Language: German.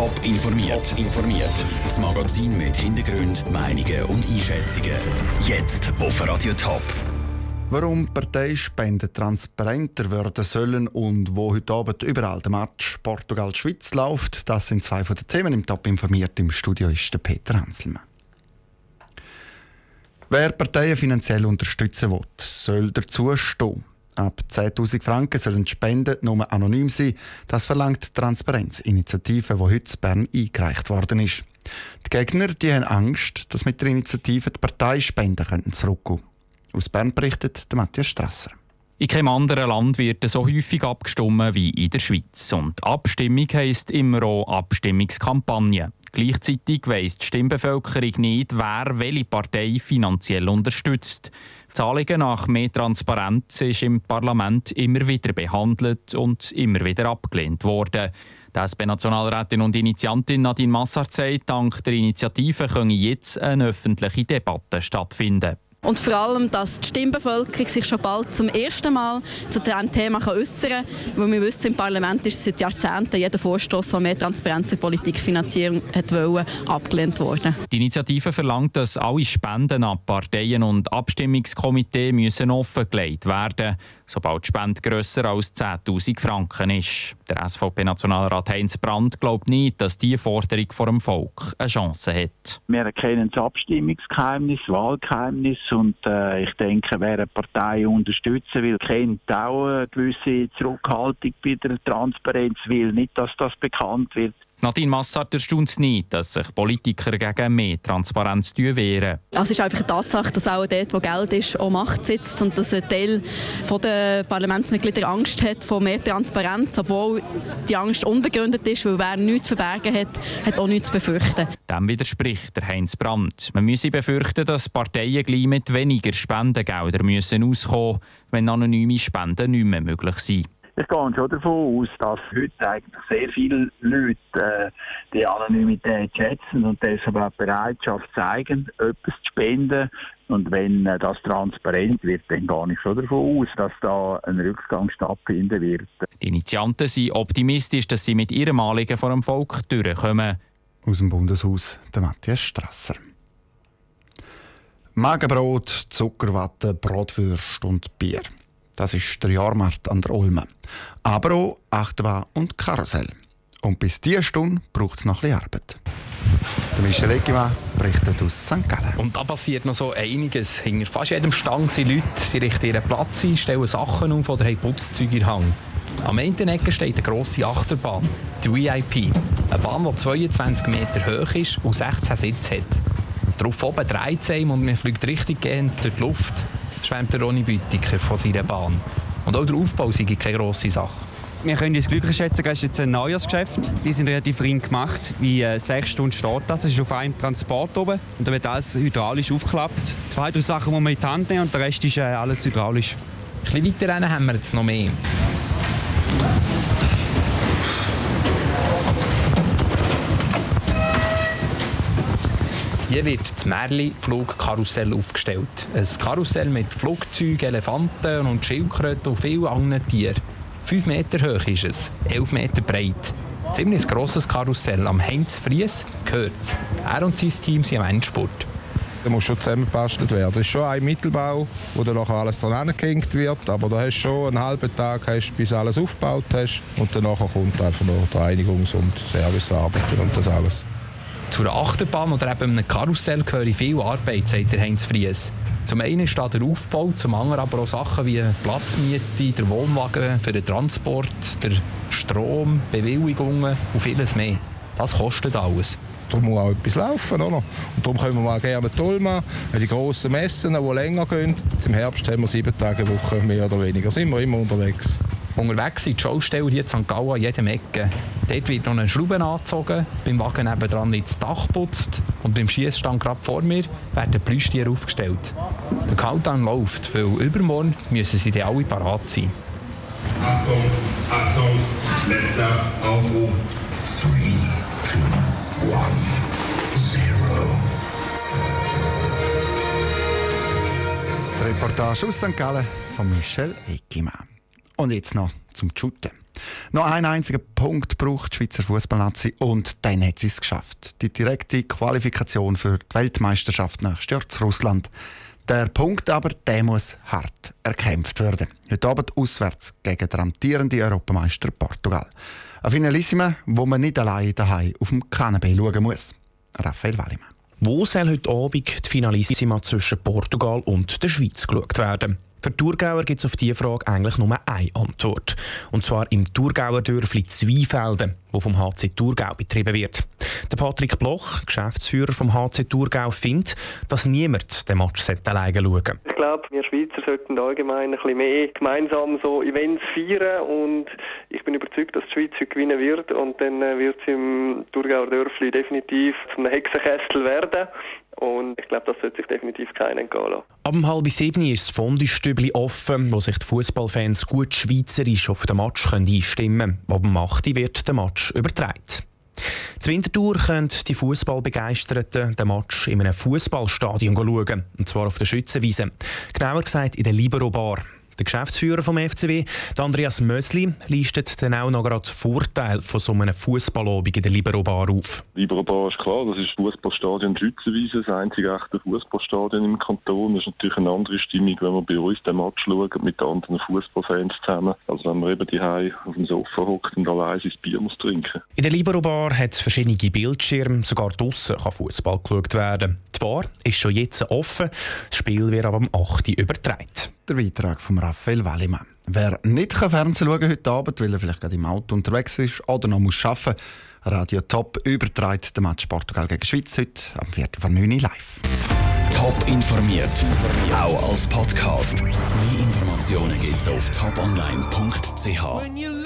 Top informiert. informiert. Das Magazin mit Hintergrund, Meinungen und Einschätzungen. Jetzt auf Radio Top. Warum Parteispenden transparenter werden sollen und wo heute Abend überall der Match Portugal-Schweiz läuft, das sind zwei von den Themen im Top informiert. Im Studio ist der Peter Hanselmann. Wer Parteien finanziell unterstützen will, soll dazu stehen. Ab 10.000 Franken sollen Spenden nur anonym sein. Das verlangt die Transparenzinitiative, die heute in Bern eingereicht worden ist. Die Gegner die haben Angst, dass mit der Initiative die Parteispenden zurückgehen könnten. Aus Bern berichtet Matthias Strasser. In keinem anderen Land wird so häufig abgestimmt wie in der Schweiz. Und Abstimmung heisst immer auch Abstimmungskampagne. Gleichzeitig weiss die Stimmbevölkerung nicht, wer welche Partei finanziell unterstützt. Anliegen nach mehr Transparenz ist im Parlament immer wieder behandelt und immer wieder abgelehnt worden. Die SP-Nationalrätin und Initiantin Nadine Massart sagt, dank der Initiative könne jetzt eine öffentliche Debatte stattfinden. Und vor allem, dass die Stimmbevölkerung sich schon bald zum ersten Mal zu diesem Thema äußern kann. Weil wir wissen, im Parlament ist seit Jahrzehnten jeder Vorstoß, der mehr Transparenz in Politikfinanzierung wollte, abgelehnt worden. Die Initiative verlangt, dass alle Spenden an Parteien und Abstimmungskomitee müssen offengelegt werden sobald die Spende grösser als 10.000 Franken ist. Der SVP-Nationalrat Heinz Brandt glaubt nicht, dass diese Forderung vor dem Volk eine Chance hat. Wir erkennen das Abstimmungsgeheimnis, Wahlgeheimnis und äh, ich denke, wer eine Partei unterstützen will, kennt auch eine gewisse Zurückhaltung bei der Transparenz, will nicht, dass das bekannt wird. Nadine Massart erstaunt es nicht, dass sich Politiker gegen mehr Transparenz wehren. Es ist einfach eine Tatsache, dass auch dort, wo Geld ist, auch Macht sitzt und dass ein Teil der Parlamentsmitglieder Angst hat vor mehr Transparenz, obwohl die Angst unbegründet ist, weil wer nichts zu verbergen hat, hat auch nichts zu befürchten. Dem widerspricht der Heinz Brandt. Man müsse befürchten, dass Parteien gleich mit weniger Spendengeldern müssen auskommen wenn anonyme Spenden nicht mehr möglich sind. Ich gehe schon davon aus, dass heute eigentlich sehr viele Leute äh, die Anonymität schätzen und deshalb auch Bereitschaft zeigen, etwas zu spenden. Und wenn äh, das transparent wird, dann gehe ich schon davon aus, dass da ein Rückgang stattfinden wird. Die Initianten sind optimistisch, dass sie mit ihrem Anliegen vor dem Volk durchkommen. Aus dem Bundeshaus, der Matthias Strasser. Magenbrot, Zuckerwatte, Bratwürst und Bier. Das ist der Jahrmarkt an der Olme. Aber auch Achterbahn und Karussell. Und bis diese Stunde braucht es noch ein Arbeit. Der Michel Eggimann berichtet aus St. Gallen. Und da passiert noch so einiges. Hinter fast jedem Stang sind Leute, sie richten ihren Platz ein, stellen Sachen auf oder haben Putzzeuge in Hang. Am einen Ecke steht eine grosse Achterbahn, die VIP. Eine Bahn, die 22 Meter hoch ist und 16 Sitze hat. Darauf oben dreht es und man fliegt richtig gehend durch die Luft schwärmt der Ronny Büttiker von seiner Bahn. Und auch der Aufbau ist keine grosse Sache. Wir können uns glücklich schätzen, es ist jetzt ein Neujahrsgeschäft. Die sind relativ ring gemacht. Wie äh, sechs Stunden steht das. Es ist auf einem Transport oben und da wird alles hydraulisch aufgeklappt. Zwei, drei Sachen muss man in die Hand nehmen und der Rest ist äh, alles hydraulisch. Ein bisschen weiter haben wir jetzt noch mehr. Hier wird das Merli-Flugkarussell aufgestellt. Ein Karussell mit Flugzeugen, Elefanten und Schildkröten und vielen anderen Tieren. Fünf Meter hoch ist es, elf Meter breit. Ziemlich grosses Karussell. Am Heinz Fries gehört Er und sein Team sind am Endspurt. Da muss schon zusammengebastelt werden. Das ist schon ein Mittelbau, wo dann nachher alles dran gehängt wird. Aber da hast du schon einen halben Tag, hast, bis alles aufgebaut hast. Und danach kommt einfach noch die Reinigungs- und Servicearbeiten und das alles. Zu einer Achterbahn oder eben einem Karussell gehöre viel Arbeit, sagt Heinz Fries. Zum einen da der Aufbau, zum anderen aber auch Sachen wie Platzmiete, der Wohnwagen für den Transport, der Strom, Bewilligungen und vieles mehr. Das kostet alles. Darum muss auch etwas laufen. Oder? Und darum können wir mal gerne toll machen. Die grossen Messen, die länger gehen. Im Herbst haben wir sieben Tage Woche, mehr oder weniger. Sind wir immer unterwegs. Unterwegs sind die Schausteller hier in St. Gallen an jedem Ecke. Dort wird noch eine Schraube angezogen, beim Wagen nebenan wird das Dach putzt und beim Schießstand gerade vor mir werden Plüschtiere aufgestellt. Der Countdown läuft, weil übermorgen müssen sie dann alle parat sein. Achtung, Achtung, letzter Aufruf. 3, 2, 1, 0. Die Reportage aus St. Gallen von Michel Eckimann. Und jetzt noch zum Shooten. Noch einen einzigen Punkt braucht die Schweizer Fußballnazi und dann hat sie es geschafft. Die direkte Qualifikation für die Weltmeisterschaft nächstes Jahr zu Russland. Der Punkt aber, der muss hart erkämpft werden. Heute Abend auswärts gegen den amtierenden Europameister Portugal. Ein Finalissima, wo man nicht allein daheim auf dem Kanapee schauen muss. Raphael Wallimann. Wo soll heute Abend die Finalissima zwischen Portugal und der Schweiz geschaut werden? Für Thurgauer gibt es auf diese Frage eigentlich nur eine Antwort. Und zwar im Thurgauer Dörfli Zweifelden, wo vom HC Thurgau betrieben wird. Der Patrick Bloch, Geschäftsführer vom HC Thurgau, findet, dass niemand den Match alleine schauen sollte. Ich glaube, wir Schweizer sollten allgemein ein bisschen mehr gemeinsam so Events feiern und ich bin überzeugt, dass die Schweiz heute gewinnen wird und dann äh, wird sie im Thurgauer Dörfli definitiv zum Hexenkessel werden. Und ich glaube, das sollte sich definitiv keinen entgehen lassen. Ab um halb sieben ist das Fondue-Stübli offen, wo sich die Fußballfans gut schweizerisch auf den Match einstimmen können. Ab um 8 wird der Match übertragen. Zur Wintertour können die Fußballbegeisterten den Match in einem Fußballstadion schauen, und zwar auf der Schützenwiese. Genauer gesagt in der Libero Bar. Der Geschäftsführer vom FCW, Andreas Mösli, listet dann auch noch gerade Vorteile von so einem Fußballabend in der Libero Bar auf. Libero Bar ist klar, das ist Fußballstadion Schützenwiese, das einzige echte Fußballstadion im Kanton. Das ist natürlich eine andere Stimmung, wenn wir bei uns den Match schauen mit anderen Fußballfans zusammen, als wenn man eben die auf dem Sofa hockt und allein sein Bier muss trinken. In der Libero Bar hat es verschiedene Bildschirme, sogar draussen kann Fußball geschaut werden. Die Bar ist schon jetzt offen, das Spiel wird aber am 8. übertragen der Beitrag von Raphael Wallimann. Wer nicht Fernsehen schauen kann heute Abend, weil er vielleicht gerade im Auto unterwegs ist oder noch muss arbeiten muss, Radio Top überträgt den Match Portugal gegen Schweiz heute am 4. von 9 live. Top informiert, auch als Podcast. Mehr Informationen gibt es auf toponline.ch.